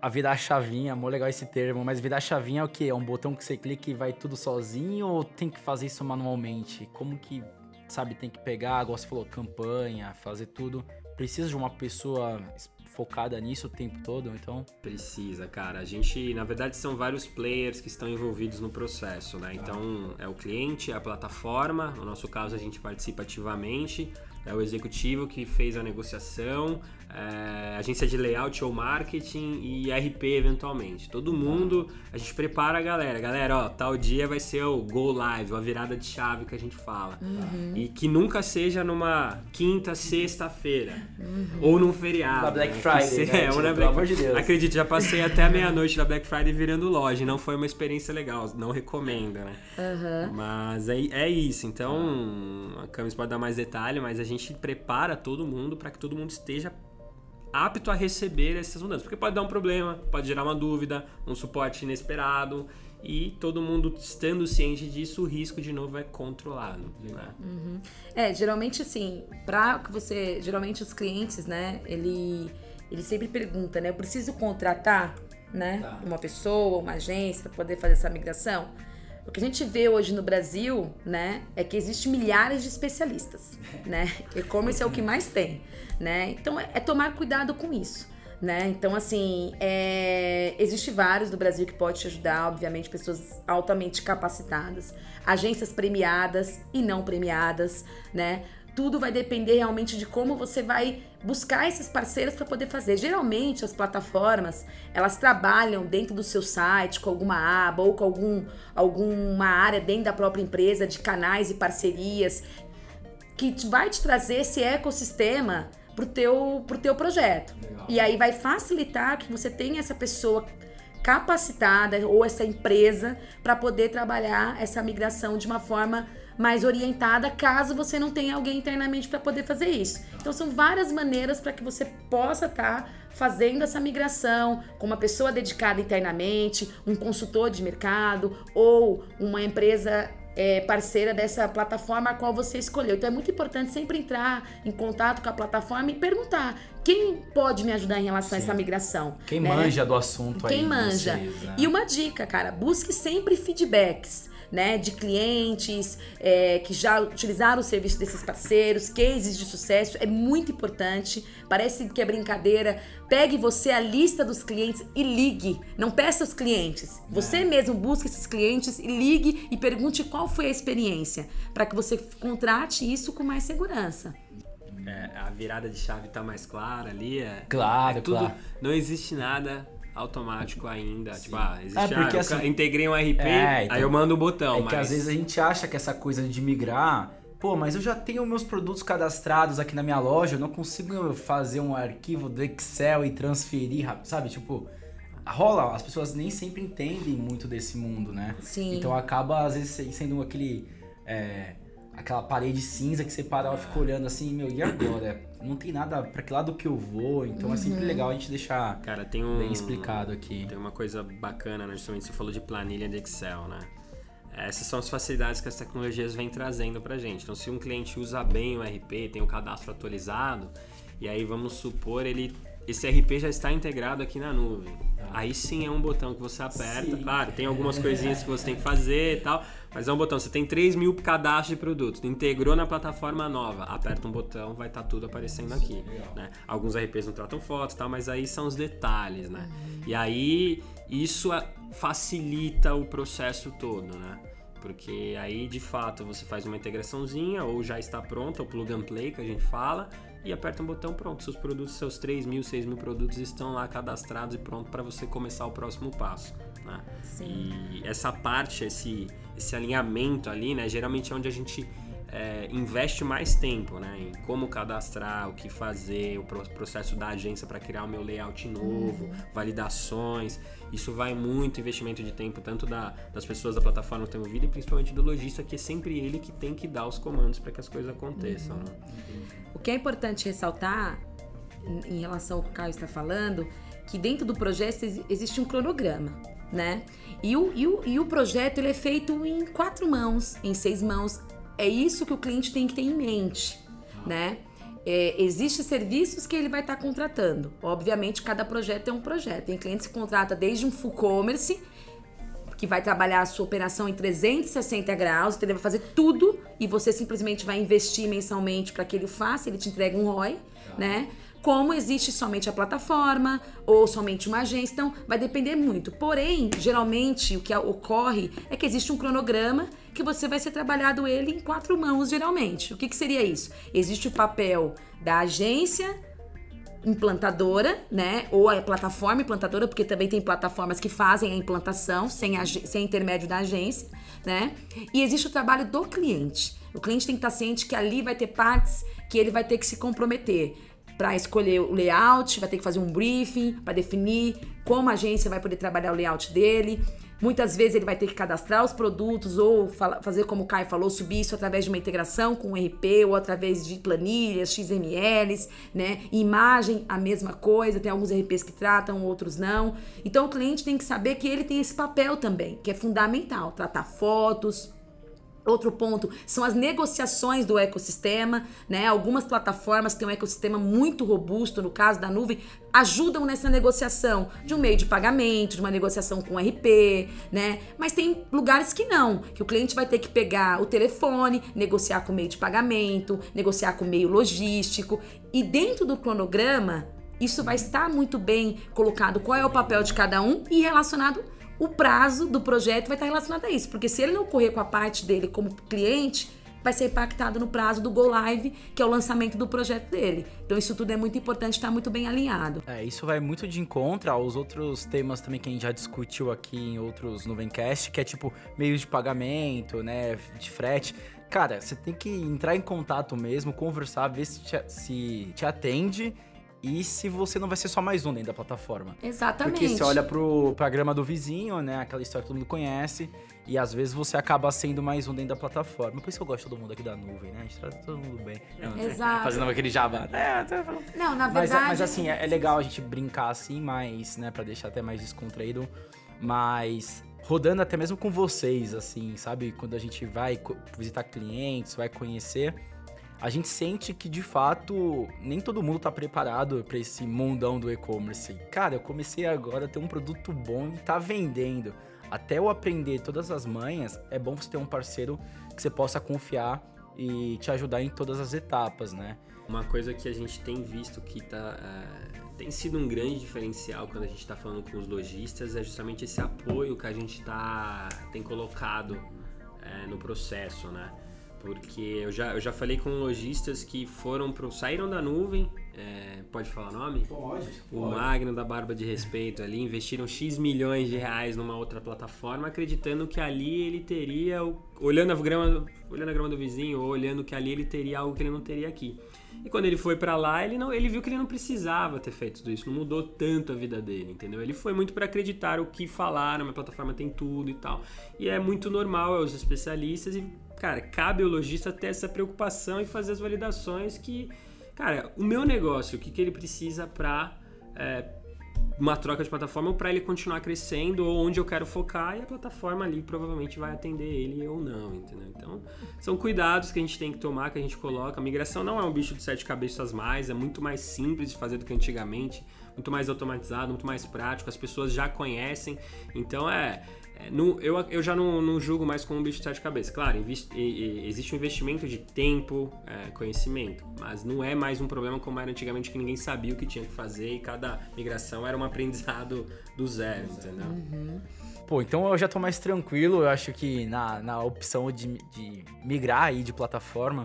a virar a chavinha, mó legal esse termo, mas virar a chavinha é o quê? É um botão que você clica e vai tudo sozinho ou tem que fazer isso manualmente? Como que, sabe, tem que pegar, igual você falou, campanha, fazer tudo? Precisa de uma pessoa focada nisso o tempo todo, então? Precisa, cara. A gente, na verdade, são vários players que estão envolvidos no processo, né? Então, é o cliente, é a plataforma, no nosso caso a gente participa ativamente, é o executivo que fez a negociação, é, agência de layout ou marketing e RP eventualmente. Todo mundo, a gente prepara a galera. Galera, ó, tal dia vai ser o go live, a virada de chave que a gente fala. Uhum. E que nunca seja numa quinta, sexta-feira. Uhum. Ou num feriado. Uma Black né? Friday. Né? É, Black... amor de Deus. Acredite, já passei até a meia-noite da Black Friday virando loja. Não foi uma experiência legal, não recomendo, né? Uhum. Mas é, é isso. Então, a Camis pode dar mais detalhe, mas a gente prepara todo mundo para que todo mundo esteja apto a receber essas mudanças. Porque pode dar um problema, pode gerar uma dúvida, um suporte inesperado e todo mundo estando ciente disso, o risco de novo é controlado. Né? Uhum. É, geralmente assim, para que você, geralmente os clientes, né, ele, ele sempre pergunta, né, eu preciso contratar, né, tá. uma pessoa, uma agência para poder fazer essa migração. O que a gente vê hoje no Brasil, né, é que existe milhares de especialistas, né? E-commerce é o que mais tem, né? Então é, é tomar cuidado com isso. né? Então, assim, é... existe vários do Brasil que pode te ajudar, obviamente, pessoas altamente capacitadas, agências premiadas e não premiadas, né? Tudo vai depender realmente de como você vai buscar esses parceiros para poder fazer. Geralmente as plataformas, elas trabalham dentro do seu site com alguma aba ou com algum, alguma área dentro da própria empresa de canais e parcerias que vai te trazer esse ecossistema pro teu, pro teu projeto. Legal. E aí vai facilitar que você tenha essa pessoa capacitada ou essa empresa para poder trabalhar essa migração de uma forma mais orientada, caso você não tenha alguém internamente para poder fazer isso. Então são várias maneiras para que você possa estar tá fazendo essa migração com uma pessoa dedicada internamente, um consultor de mercado ou uma empresa é, parceira dessa plataforma a qual você escolheu. Então é muito importante sempre entrar em contato com a plataforma e perguntar quem pode me ajudar em relação Sim. a essa migração. Quem né? manja do assunto quem aí. Quem manja. Vocês, né? E uma dica, cara, busque sempre feedbacks né, de clientes é, que já utilizaram o serviço desses parceiros, cases de sucesso, é muito importante. Parece que é brincadeira. Pegue você a lista dos clientes e ligue. Não peça os clientes. Você é. mesmo busque esses clientes e ligue e pergunte qual foi a experiência, para que você contrate isso com mais segurança. É, a virada de chave tá mais clara ali. É, claro, é tudo, claro. Não existe nada automático ainda. Sim. Tipo, ah, existe, é porque, ah, assim, integrei um RP, é, então, aí eu mando o um botão. É mas... que às vezes a gente acha que essa coisa de migrar, pô, mas eu já tenho meus produtos cadastrados aqui na minha loja, eu não consigo fazer um arquivo do Excel e transferir, sabe? Tipo, rola, as pessoas nem sempre entendem muito desse mundo, né? Sim. Então acaba, às vezes, sendo aquele. É, aquela parede cinza que você para e fica olhando assim, meu, e agora? Não tem nada para que lado que eu vou, então uhum. é sempre legal a gente deixar Cara, tem um, bem explicado aqui. Tem uma coisa bacana, né? Justamente você falou de planilha de Excel, né? Essas são as facilidades que as tecnologias vêm trazendo pra gente. Então, se um cliente usa bem o RP, tem o cadastro atualizado, e aí vamos supor ele esse RP já está integrado aqui na nuvem. Aí sim é um botão que você aperta. Sim. Claro, tem algumas coisinhas que você tem que fazer e tal, mas é um botão. Você tem 3 mil cadastros de produtos, integrou na plataforma nova, aperta um botão, vai estar tá tudo aparecendo aqui. Né? Alguns RPs não tratam fotos e tal, mas aí são os detalhes, né? E aí isso facilita o processo todo, né? Porque aí de fato você faz uma integraçãozinha ou já está pronta, o plug and play que a gente fala, e aperta um botão, pronto, seus produtos, seus 3 mil, 6 mil produtos estão lá cadastrados e pronto para você começar o próximo passo. Né? E essa parte, esse, esse alinhamento ali, né, geralmente é onde a gente é, investe mais tempo né, em como cadastrar, o que fazer, o processo da agência para criar o meu layout novo, uhum. validações. Isso vai muito investimento de tempo, tanto da, das pessoas da plataforma que tem ouvido e principalmente do lojista, que é sempre ele que tem que dar os comandos para que as coisas aconteçam. Uhum. Né? O que é importante ressaltar em relação ao que o Caio está falando, que dentro do projeto existe um cronograma, né? E o, e o, e o projeto ele é feito em quatro mãos, em seis mãos. É isso que o cliente tem que ter em mente, né? É, Existem serviços que ele vai estar tá contratando. Obviamente, cada projeto é um projeto. Tem clientes que contrata desde um full commerce, que vai trabalhar a sua operação em 360 graus, então ele vai fazer tudo e você simplesmente vai investir mensalmente para que ele faça, ele te entrega um ROI, né? Como existe somente a plataforma ou somente uma agência, então vai depender muito. Porém, geralmente o que ocorre é que existe um cronograma que você vai ser trabalhado ele em quatro mãos, geralmente. O que, que seria isso? Existe o papel da agência implantadora, né? Ou a plataforma implantadora, porque também tem plataformas que fazem a implantação sem, sem intermédio da agência, né? E existe o trabalho do cliente. O cliente tem que estar ciente que ali vai ter partes que ele vai ter que se comprometer para escolher o layout, vai ter que fazer um briefing para definir como a agência vai poder trabalhar o layout dele. Muitas vezes ele vai ter que cadastrar os produtos ou fazer como o Caio falou, subir isso através de uma integração com o RP ou através de planilhas, XMLs, né? Imagem, a mesma coisa, tem alguns RPs que tratam, outros não. Então o cliente tem que saber que ele tem esse papel também, que é fundamental, tratar fotos, Outro ponto são as negociações do ecossistema, né? Algumas plataformas têm um ecossistema muito robusto, no caso da nuvem, ajudam nessa negociação de um meio de pagamento, de uma negociação com RP, né? Mas tem lugares que não, que o cliente vai ter que pegar o telefone, negociar com o meio de pagamento, negociar com o meio logístico. E dentro do cronograma, isso vai estar muito bem colocado qual é o papel de cada um e relacionado o prazo do projeto vai estar relacionado a isso, porque se ele não correr com a parte dele como cliente, vai ser impactado no prazo do Go Live, que é o lançamento do projeto dele. Então isso tudo é muito importante, estar muito bem alinhado. É, isso vai muito de encontro aos outros temas também que a gente já discutiu aqui em outros Nuvencast, que é tipo meios de pagamento, né, de frete. Cara, você tem que entrar em contato mesmo, conversar, ver se te, se te atende e se você não vai ser só mais um dentro da plataforma. Exatamente. Porque você olha pro programa do vizinho, né? Aquela história que todo mundo conhece. E às vezes você acaba sendo mais um dentro da plataforma. Por isso que eu gosto de todo mundo aqui da nuvem, né? A gente trata todo mundo bem. Exato. Fazendo aquele jabá. É, não, na mas, verdade. Mas, assim, é, é legal a gente brincar assim, mas, né, pra deixar até mais descontraído. Mas rodando até mesmo com vocês, assim, sabe? Quando a gente vai visitar clientes, vai conhecer, a gente sente que de fato nem todo mundo tá preparado para esse mundão do e-commerce. Cara, eu comecei agora a ter um produto bom e tá vendendo. Até eu aprender todas as manhas, é bom você ter um parceiro que você possa confiar e te ajudar em todas as etapas, né? Uma coisa que a gente tem visto que tá, uh, tem sido um grande diferencial quando a gente está falando com os lojistas é justamente esse apoio que a gente tá, tem colocado uh, no processo, né? Porque eu já, eu já falei com lojistas que foram pro, saíram da nuvem, é, pode falar nome? Pode. O pode. Magno da Barba de Respeito ali, investiram X milhões de reais numa outra plataforma, acreditando que ali ele teria, olhando a grama, olhando a grama do vizinho, ou olhando que ali ele teria algo que ele não teria aqui. E quando ele foi para lá, ele não, ele viu que ele não precisava ter feito tudo isso, não mudou tanto a vida dele, entendeu? Ele foi muito para acreditar o que falaram, minha plataforma tem tudo e tal. E é muito normal, é os especialistas e cara, cabe ao lojista ter essa preocupação e fazer as validações que, cara, o meu negócio, o que, que ele precisa para é, uma troca de plataforma ou para ele continuar crescendo ou onde eu quero focar e a plataforma ali provavelmente vai atender ele ou não, entendeu? Então, são cuidados que a gente tem que tomar, que a gente coloca. A migração não é um bicho de sete cabeças mais, é muito mais simples de fazer do que antigamente, muito mais automatizado, muito mais prático, as pessoas já conhecem. Então, é, eu, eu já não, não julgo mais como um bicho de sete cabeças. Claro, existe um investimento de tempo, é, conhecimento, mas não é mais um problema como era antigamente que ninguém sabia o que tinha que fazer e cada migração era um aprendizado do zero, entendeu? Uhum. Pô, então eu já tô mais tranquilo, eu acho que na, na opção de, de migrar aí de plataforma,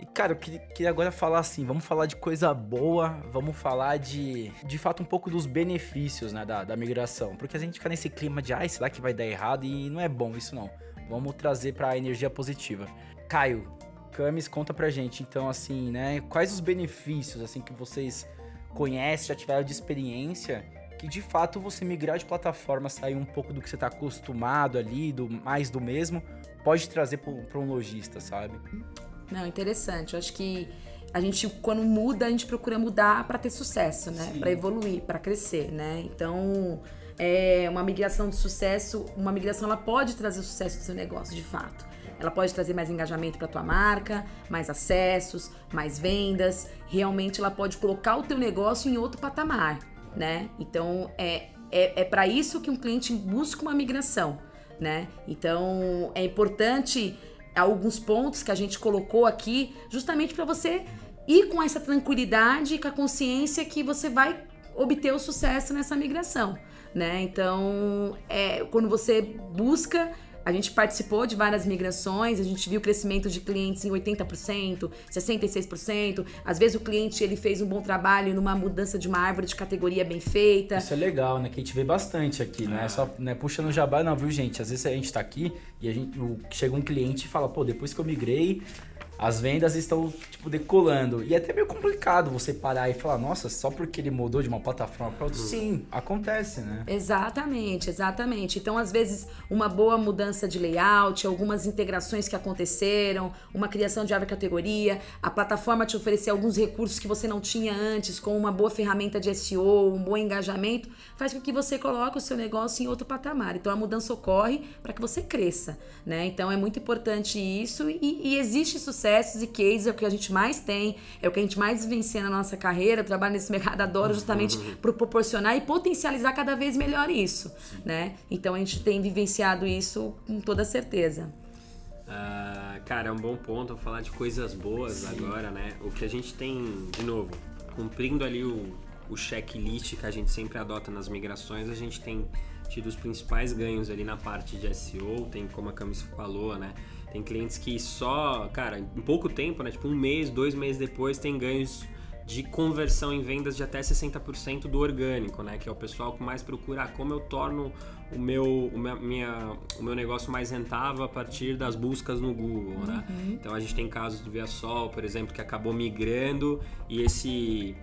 e, cara, eu queria, agora falar assim, vamos falar de coisa boa, vamos falar de, de fato, um pouco dos benefícios, né, da, da migração. Porque a gente fica nesse clima de, ai, será que vai dar errado? E não é bom isso não. Vamos trazer pra energia positiva. Caio, Camis, conta pra gente, então, assim, né, quais os benefícios, assim, que vocês conhecem, já tiveram de experiência, que de fato você migrar de plataforma, sair um pouco do que você tá acostumado ali, do mais do mesmo, pode trazer para um lojista, sabe? Não, interessante. Eu acho que a gente, quando muda, a gente procura mudar para ter sucesso, né? Para evoluir, para crescer, né? Então, é uma migração de sucesso, uma migração ela pode trazer sucesso do seu negócio, de fato. Ela pode trazer mais engajamento para tua marca, mais acessos, mais vendas. Realmente, ela pode colocar o teu negócio em outro patamar, né? Então, é, é, é para isso que um cliente busca uma migração, né? Então, é importante alguns pontos que a gente colocou aqui, justamente para você ir com essa tranquilidade e com a consciência que você vai obter o sucesso nessa migração, né? Então, é, quando você busca a gente participou de várias migrações, a gente viu crescimento de clientes em 80%, 66%. Às vezes o cliente ele fez um bom trabalho numa mudança de uma árvore de categoria bem feita. Isso é legal, né? Que a gente vê bastante aqui, né? ah. Só né, puxando jabá, não, viu, gente? Às vezes a gente tá aqui e a gente, chega um cliente e fala, pô, depois que eu migrei, as vendas estão, tipo, decolando. E é até meio complicado você parar e falar, nossa, só porque ele mudou de uma plataforma para outra. Sim, acontece, né? Exatamente, exatamente. Então, às vezes, uma boa mudança de layout, algumas integrações que aconteceram, uma criação de árvore categoria, a plataforma te oferecer alguns recursos que você não tinha antes, com uma boa ferramenta de SEO, um bom engajamento, faz com que você coloque o seu negócio em outro patamar. Então, a mudança ocorre para que você cresça, né? Então, é muito importante isso e, e existe sucesso sucessos e cases é o que a gente mais tem, é o que a gente mais vivencia na nossa carreira. Trabalho nesse mercado, adoro justamente uhum. para proporcionar e potencializar cada vez melhor isso, né? Então a gente tem vivenciado isso com toda certeza. Uh, cara, é um bom ponto falar de coisas boas Sim. agora, né? O que a gente tem, de novo, cumprindo ali o, o checklist que a gente sempre adota nas migrações, a gente tem tido os principais ganhos ali na parte de SEO, tem como a Camis falou, né? Tem clientes que só, cara, em pouco tempo, né? Tipo um mês, dois meses depois, tem ganhos de conversão em vendas de até 60% do orgânico, né? Que é o pessoal que mais procura ah, como eu torno o meu, o, minha, o meu negócio mais rentável a partir das buscas no Google, né? Uhum. Então a gente tem casos do Viasol, por exemplo, que acabou migrando e esse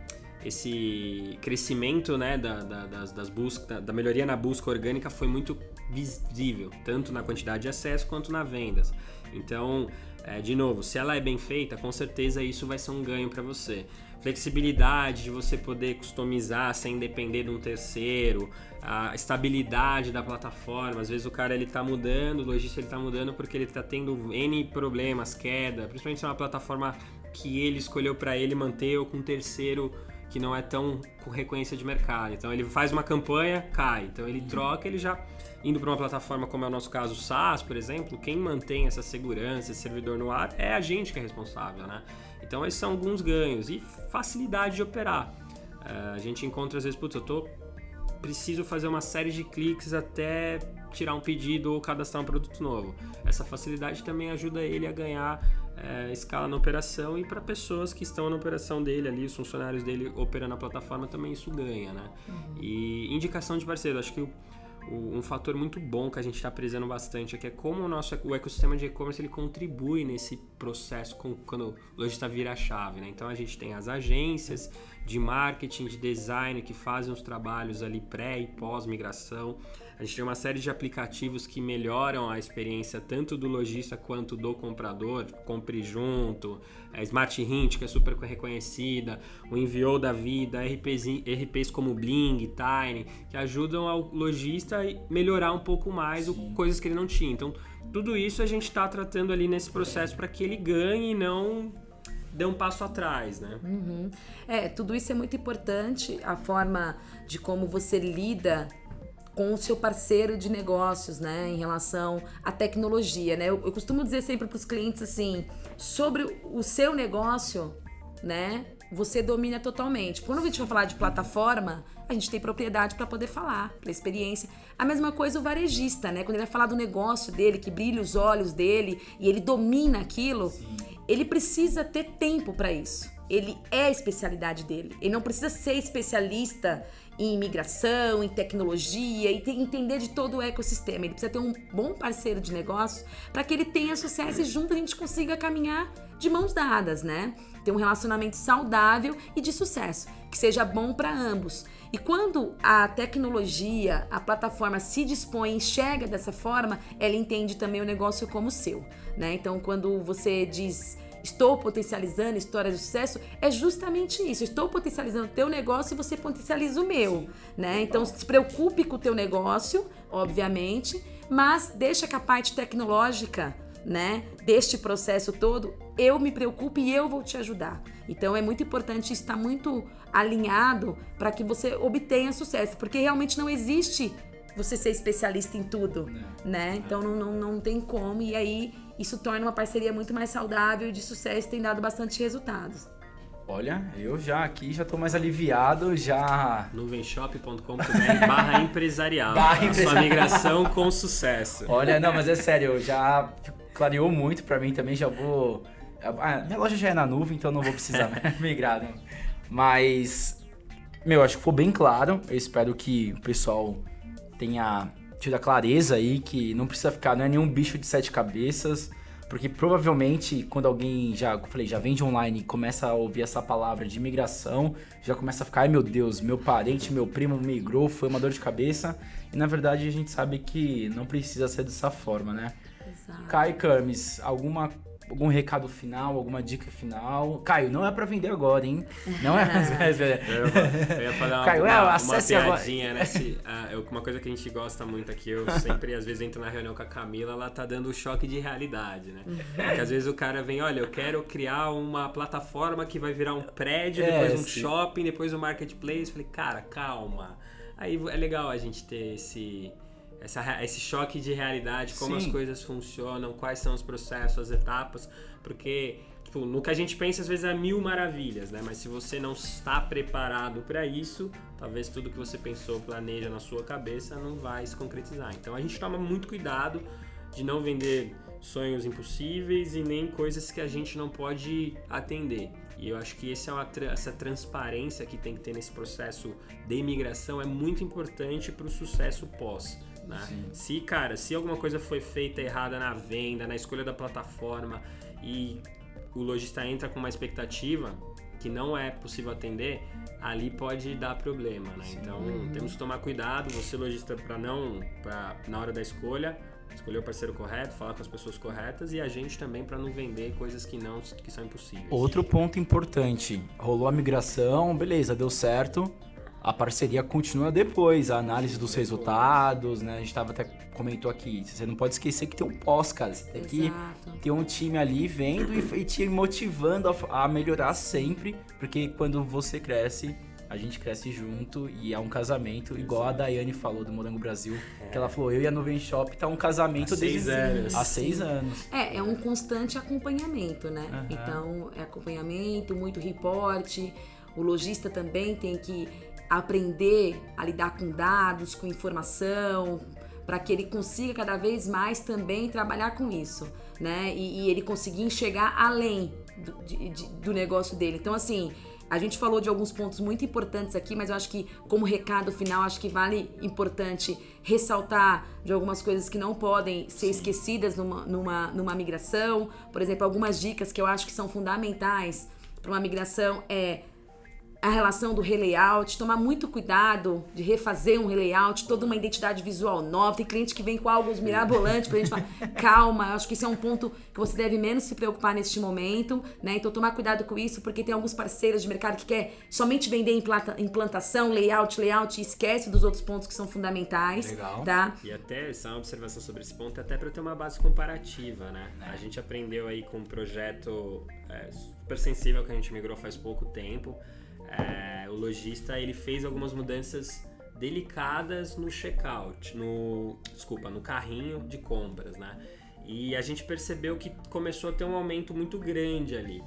esse crescimento né, da, da, das, das buscas, da, da, melhoria na busca orgânica foi muito visível, tanto na quantidade de acesso quanto na vendas. Então, é, de novo, se ela é bem feita, com certeza isso vai ser um ganho para você flexibilidade de você poder customizar sem depender de um terceiro, a estabilidade da plataforma. Às vezes o cara ele tá mudando, o lojista ele tá mudando porque ele tá tendo N problemas, queda, principalmente se é uma plataforma que ele escolheu para ele manter ou com um terceiro que não é tão com reconhecimento de mercado. Então ele faz uma campanha, cai. Então ele troca, ele já indo para uma plataforma como é o nosso caso, o SaaS, por exemplo, quem mantém essa segurança, esse servidor no ar, é a gente que é responsável, né? Então esses são alguns ganhos e facilidade de operar. Uh, a gente encontra às vezes, putz, eu tô preciso fazer uma série de cliques até tirar um pedido ou cadastrar um produto novo. Essa facilidade também ajuda ele a ganhar é, escala na operação e para pessoas que estão na operação dele ali, os funcionários dele operando a plataforma também isso ganha, né? Uhum. E indicação de parceiro, acho que o um fator muito bom que a gente está prezando bastante aqui é como o nosso o ecossistema de e-commerce ele contribui nesse processo com, quando o lojista vira a chave, né? Então a gente tem as agências de marketing, de design que fazem os trabalhos ali pré e pós migração. A gente tem uma série de aplicativos que melhoram a experiência tanto do lojista quanto do comprador, compre junto, a Smart Hint, que é super reconhecida, o Enviou da Vida, RPs, RPs como Bling, Tiny, que ajudam ao lojista a melhorar um pouco mais o, coisas que ele não tinha. Então, tudo isso a gente está tratando ali nesse processo para que ele ganhe e não dê um passo atrás, né? Uhum. É, tudo isso é muito importante, a forma de como você lida com o seu parceiro de negócios, né, em relação à tecnologia, né? Eu, eu costumo dizer sempre para os clientes assim, sobre o seu negócio, né, você domina totalmente. Quando a gente vai falar de plataforma, a gente tem propriedade para poder falar, para experiência. A mesma coisa o varejista, né? Quando ele vai falar do negócio dele, que brilha os olhos dele e ele domina aquilo, Sim. ele precisa ter tempo para isso. Ele é a especialidade dele. Ele não precisa ser especialista em imigração, em tecnologia e entender de todo o ecossistema. Ele precisa ter um bom parceiro de negócio para que ele tenha sucesso e junto a gente consiga caminhar de mãos dadas, né? Ter um relacionamento saudável e de sucesso, que seja bom para ambos. E quando a tecnologia, a plataforma se dispõe, enxerga dessa forma, ela entende também o negócio como seu, né? Então, quando você diz estou potencializando histórias de sucesso, é justamente isso. Estou potencializando o teu negócio e você potencializa o meu, né? Então se preocupe com o teu negócio, obviamente, mas deixa que a parte tecnológica, né, deste processo todo, eu me preocupe e eu vou te ajudar. Então é muito importante estar muito alinhado para que você obtenha sucesso, porque realmente não existe você ser especialista em tudo, é. né? Então não, não, não tem como. E aí isso torna uma parceria muito mais saudável e de sucesso e tem dado bastante resultados. Olha, eu já aqui já tô mais aliviado, já... Nuvenshop.com.br barra empresarial. Barra empresarial. Sua migração com sucesso. Olha, não, mas é sério, já clareou muito para mim também, já vou... Ah, minha loja já é na nuvem, então não vou precisar migrar. Não. Mas, meu, acho que ficou bem claro. Eu espero que o pessoal tenha tido a clareza aí que não precisa ficar, não é nenhum bicho de sete cabeças, porque provavelmente quando alguém já, eu falei, já vende online e começa a ouvir essa palavra de imigração, já começa a ficar, ai meu Deus, meu parente, meu primo migrou, foi uma dor de cabeça, e na verdade a gente sabe que não precisa ser dessa forma, né? Exato. Kai Camis, alguma algum recado final, alguma dica final? Caio, não é para vender agora, hein? Não é. eu, ia falar uma, Caio, uma, é, uma piadinha, né? Se, uh, uma coisa que a gente gosta muito aqui, eu sempre, às vezes, entro na reunião com a Camila, ela tá dando o choque de realidade, né? Porque às vezes o cara vem, olha, eu quero criar uma plataforma que vai virar um prédio, é, depois um sim. shopping, depois um marketplace. Falei, cara, calma. Aí é legal a gente ter esse essa, esse choque de realidade, como Sim. as coisas funcionam, quais são os processos, as etapas, porque tipo, no que a gente pensa às vezes é mil maravilhas, né? Mas se você não está preparado para isso, talvez tudo que você pensou, planeja na sua cabeça não vai se concretizar. Então a gente toma muito cuidado de não vender sonhos impossíveis e nem coisas que a gente não pode atender. E eu acho que esse é uma, essa transparência que tem que ter nesse processo de imigração é muito importante para o sucesso pós. Né? Se, cara, se alguma coisa foi feita errada na venda, na escolha da plataforma e o lojista entra com uma expectativa que não é possível atender, ali pode dar problema, né? Então temos que tomar cuidado, você lojista para não, pra, na hora da escolha, escolher o parceiro correto, falar com as pessoas corretas e a gente também para não vender coisas que não que são impossíveis. Outro ponto importante, rolou a migração, beleza, deu certo. A parceria continua depois, a análise dos resultados, né? A gente tava até comentou aqui, você não pode esquecer que tem um pós, cara. Você tem que Exato. ter um time ali vendo e, e te motivando a, a melhorar sempre, porque quando você cresce, a gente cresce junto e é um casamento, igual a Daiane falou do Morango Brasil, que ela falou, eu e a Nuvem Shop tá um casamento Há seis desde anos. há seis anos. É, é um constante acompanhamento, né? Aham. Então, é acompanhamento, muito reporte. O lojista também tem que aprender a lidar com dados, com informação, para que ele consiga cada vez mais também trabalhar com isso, né? E, e ele conseguir enxergar além do, de- de- do negócio dele. Então, assim, a gente falou de alguns pontos muito importantes aqui, mas eu acho que, como recado final, acho que vale importante ressaltar de algumas coisas que não podem ser esquecidas numa, numa, numa migração. Por exemplo, algumas dicas que eu acho que são fundamentais para uma migração é a relação do relayout, tomar muito cuidado de refazer um relayout, toda uma identidade visual nova. Tem cliente que vem com algo mirabolantes pra gente falar, calma, acho que isso é um ponto que você deve menos se preocupar neste momento, né? Então tomar cuidado com isso, porque tem alguns parceiros de mercado que quer somente vender implanta- implantação, layout, layout e esquece dos outros pontos que são fundamentais, Legal. tá? E até, só uma observação sobre esse ponto, até para ter uma base comparativa, né? A gente aprendeu aí com um projeto é, super sensível que a gente migrou faz pouco tempo. É, o lojista, ele fez algumas mudanças delicadas no checkout, no, desculpa, no carrinho de compras, né? E a gente percebeu que começou a ter um aumento muito grande ali.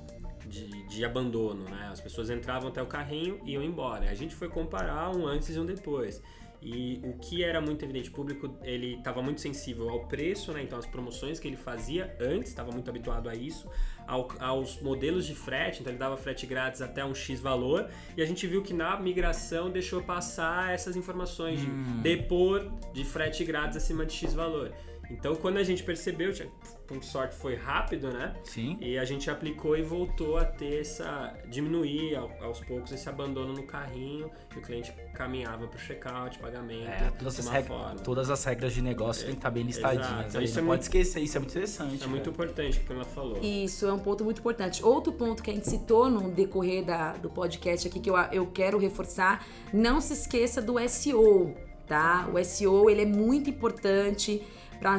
De, de abandono, né? As pessoas entravam até o carrinho e iam embora. A gente foi comparar um antes e um depois. E o que era muito evidente, o público ele estava muito sensível ao preço, né? Então as promoções que ele fazia antes, estava muito habituado a isso, ao- aos modelos de frete, então ele dava frete grátis até um X valor, e a gente viu que na migração deixou passar essas informações de depor de frete grátis acima de X valor. Então quando a gente percebeu, tinha- por sorte foi rápido, né? Sim. E a gente aplicou e voltou a ter essa. diminuir ao- aos poucos esse abandono no carrinho e o cliente caminhava para o checkout, pagamento. É, todas, as uma regra- forma. todas as regras de negócio têm que estar bem listadinhas. Aí, Isso não é pode muito- esquecer, isso é muito interessante. Isso é muito importante o que ela falou. Isso é um ponto muito importante. Outro ponto que a gente citou no decorrer da, do podcast aqui que eu, eu quero reforçar, não se esqueça do SEO, tá? O SEO ele é muito importante para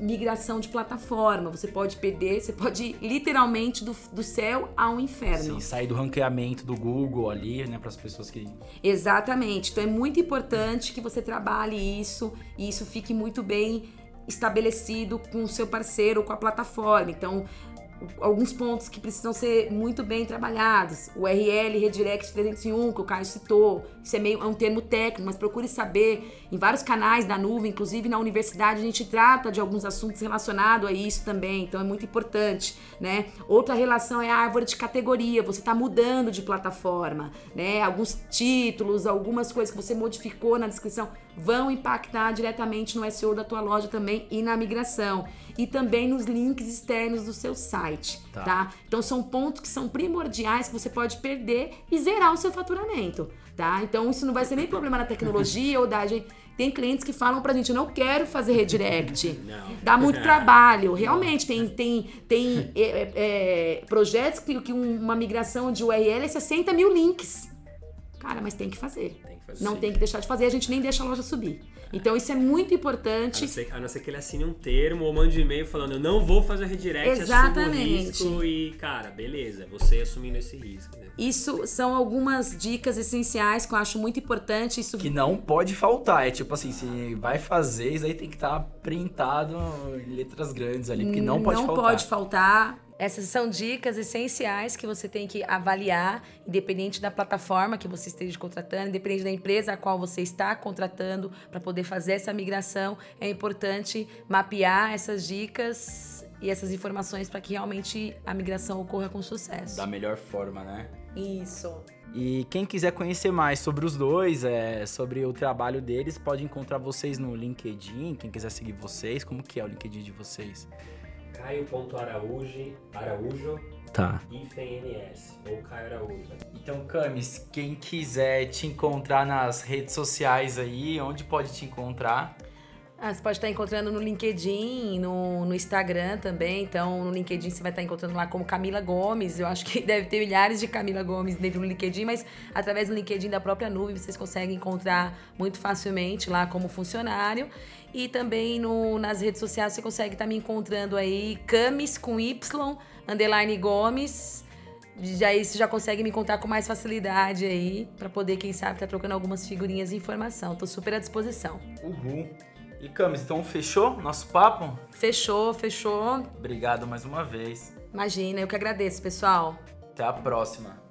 migração de plataforma. Você pode perder, você pode ir literalmente do, do céu ao inferno. Sim, sair do ranqueamento do Google ali, né, para as pessoas que Exatamente. Então é muito importante que você trabalhe isso e isso fique muito bem estabelecido com o seu parceiro ou com a plataforma. Então, alguns pontos que precisam ser muito bem trabalhados. O URL Redirect 301, que o Caio citou. Isso é meio é um termo técnico, mas procure saber. Em vários canais da nuvem, inclusive na universidade, a gente trata de alguns assuntos relacionados a isso também. Então é muito importante, né? Outra relação é a árvore de categoria. Você está mudando de plataforma, né? Alguns títulos, algumas coisas que você modificou na descrição vão impactar diretamente no SEO da tua loja também e na migração. E também nos links externos do seu site, Tá. tá? Então são pontos que são primordiais que você pode perder e zerar o seu faturamento, tá? Então isso não vai ser nem problema na tecnologia ou da gente. Tem clientes que falam pra gente, eu não quero fazer redirect. Não. Dá muito trabalho. Realmente, tem, tem, tem é, é, é, projetos que, que uma migração de URL é 60 mil links. Cara, mas tem que fazer. Fazer. Não tem que deixar de fazer, a gente nem deixa a loja subir. Então isso é muito A importante. não, ser, a não ser que ele assine um termo ou mande um e-mail falando eu não vou fazer redirect, assumo o Exatamente. risco e, cara, beleza, você assumindo esse risco. né? Isso são algumas dicas essenciais que eu acho muito importante. Isso que não pode faltar. É tipo assim, se vai fazer, isso aí tem que estar printado em letras grandes ali, porque não pode não faltar. pode faltar. Essas são dicas essenciais que você tem que avaliar, independente da plataforma que você esteja contratando, independente da empresa a qual você está contratando, para poder fazer essa migração. É importante mapear essas dicas e essas informações para que realmente a migração ocorra com sucesso. Da melhor forma, né? Isso. E quem quiser conhecer mais sobre os dois, é, sobre o trabalho deles, pode encontrar vocês no LinkedIn. Quem quiser seguir vocês, como que é o LinkedIn de vocês? Caio.araújo, Araújo, Tá. IFNS, ou Caio Araújo. Então, Camis, quem quiser te encontrar nas redes sociais aí, onde pode te encontrar? Ah, você pode estar encontrando no LinkedIn, no, no Instagram também. Então, no LinkedIn você vai estar encontrando lá como Camila Gomes. Eu acho que deve ter milhares de Camila Gomes dentro do LinkedIn, mas através do LinkedIn da própria nuvem vocês conseguem encontrar muito facilmente lá como funcionário. E também no, nas redes sociais você consegue estar me encontrando aí, Camis com Y, underline Gomes. Já você já consegue me encontrar com mais facilidade aí, para poder, quem sabe, estar trocando algumas figurinhas de informação. Tô super à disposição. Uhul. E Camis, então fechou nosso papo? Fechou, fechou. Obrigado mais uma vez. Imagina, eu que agradeço, pessoal. Até a próxima.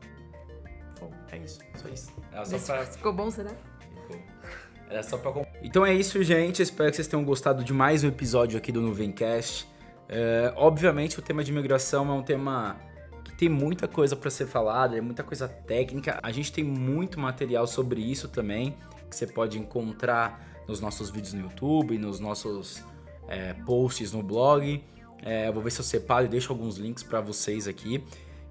Bom, é isso, só isso. Era só pra... Ficou bom, será? Era só pra... Então é isso, gente. Espero que vocês tenham gostado de mais um episódio aqui do Nuvencast. É, obviamente, o tema de migração é um tema que tem muita coisa para ser falada, é muita coisa técnica. A gente tem muito material sobre isso também, que você pode encontrar nos nossos vídeos no YouTube, nos nossos é, posts no blog. É, vou ver se eu separo e deixo alguns links para vocês aqui.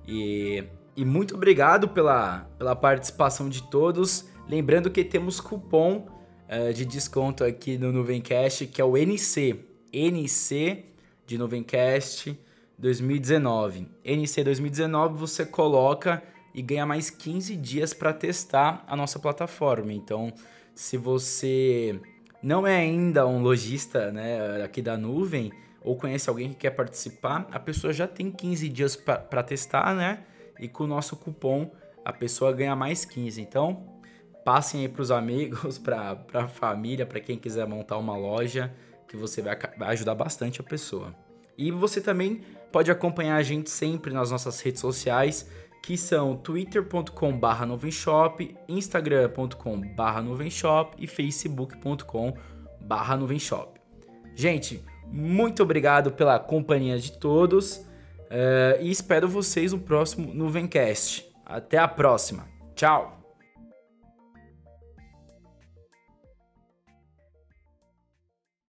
E, e muito obrigado pela, pela participação de todos. Lembrando que temos cupom é, de desconto aqui no Nuvencast, que é o NC. NC de Nuvencast 2019. NC 2019 você coloca e ganha mais 15 dias para testar a nossa plataforma. Então, se você não é ainda um lojista né, aqui da nuvem ou conhece alguém que quer participar, a pessoa já tem 15 dias para testar, né? E com o nosso cupom a pessoa ganha mais 15. Então, passem aí para os amigos, para a família, para quem quiser montar uma loja, que você vai, vai ajudar bastante a pessoa. E você também pode acompanhar a gente sempre nas nossas redes sociais, que são twitter.com/barra nuvenshop, instagram.com/barra nuvenshop e facebook.com/barra nuvenshop. Gente, muito obrigado pela companhia de todos uh, e espero vocês no próximo Nuvencast. Até a próxima. Tchau!